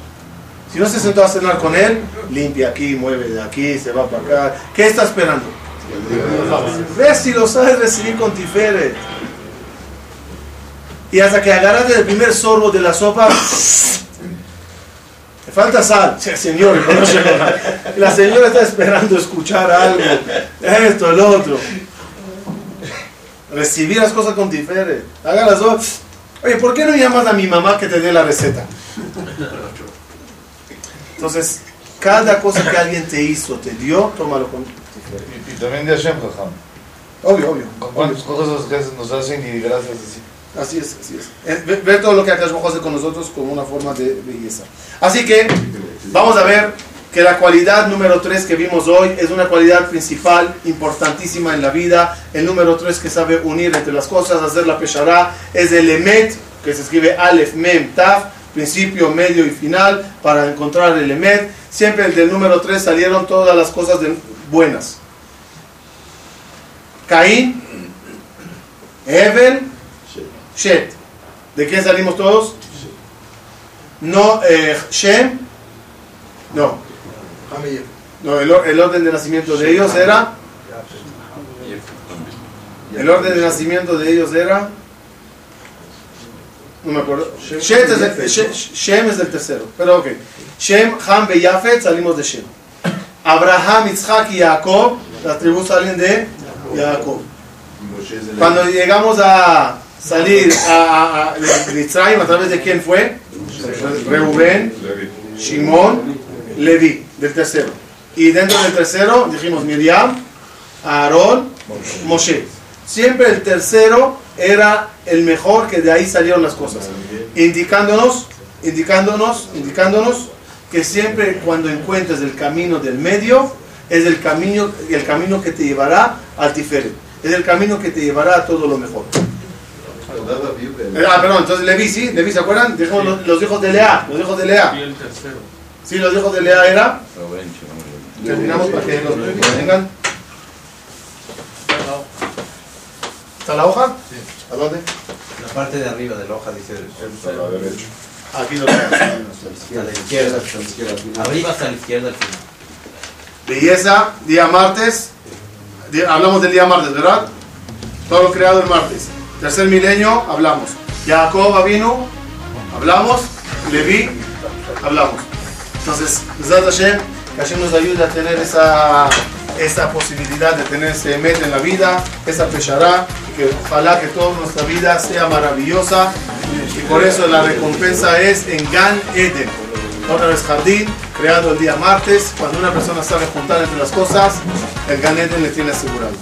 Si no se sentó a cenar con él, limpia aquí, mueve de aquí, se va para acá. ¿Qué está esperando? Ve si lo sabes recibir con tiferet. Y hasta que agarraste el primer sorbo de la sopa, le falta sal. Sí, señor, (laughs) la señora está esperando escuchar algo. Esto, el otro. Recibir las cosas con tiferet. Haga las dos. Oye, ¿por qué no llamas a mi mamá que te dé la receta? Entonces, cada cosa que alguien te hizo, te dio, tómalo con tiferet. Y, y también de Hashem, Jajam. Obvio, obvio. ¿Con cuántas cosas que nos hacen y gracias así? Así es, así es. Ver- todo lo que Akash hace con nosotros como una forma de belleza. Así que vamos a ver que la cualidad número 3 que vimos hoy es una cualidad principal, importantísima en la vida. El número 3 que sabe unir entre las cosas, hacer la peshará, es el emet, que se escribe Aleph, Mem, Taf, principio, medio y final, para encontrar el emet. Siempre del número 3 salieron todas las cosas buenas. Caín, Evel, Shet. ¿De quién salimos todos? No, eh, Shem. No, no el, or- el orden de nacimiento de ellos era. El orden de nacimiento de ellos era. No me acuerdo. Shet es el- Shem es el tercero. Pero ok. Shem, Ham y Yafet salimos de Shem. Abraham, Isaac y Jacob. Las tribus salen de Jacob. Cuando llegamos a salir a, a, Mitzrayim, ¿a través de quién fue? Reuben, Shimón, Levi, del tercero. Y dentro del tercero dijimos Miriam, Aarón, Moshe. Siempre el tercero era el mejor, que de ahí salieron las cosas. Indicándonos, indicándonos, indicándonos que siempre cuando encuentres el camino del medio, es el camino, el camino que te llevará al Tiferet. Es el camino que te llevará a todo lo mejor. Ah, perdón, entonces Levi, ¿sí? Levi, ¿se acuerdan? Dijimos los, los hijos de Lea, los hijos de Lea. Y el tercero. Sí, los hijos de Lea era. Terminamos para que los tengan. ¿Está la hoja? ¿A dónde? La parte de arriba de la hoja dice Aquí lo tenemos. a la izquierda. Arriba hasta la izquierda al final. Belleza, día martes. Hablamos del día martes, ¿verdad? Todo lo creado el martes. Tercer milenio, hablamos. Jacob vino, hablamos. Levi, hablamos. Entonces, Hashem, que Hashem nos ayude a tener esa, esa posibilidad de tener ese met en la vida, esa peshará, y que ojalá que toda nuestra vida sea maravillosa. Y por eso la recompensa es en Gan Eden. Otra vez jardín, creado el día martes. Cuando una persona sabe juntar entre las cosas, el Gan Eden le tiene asegurado.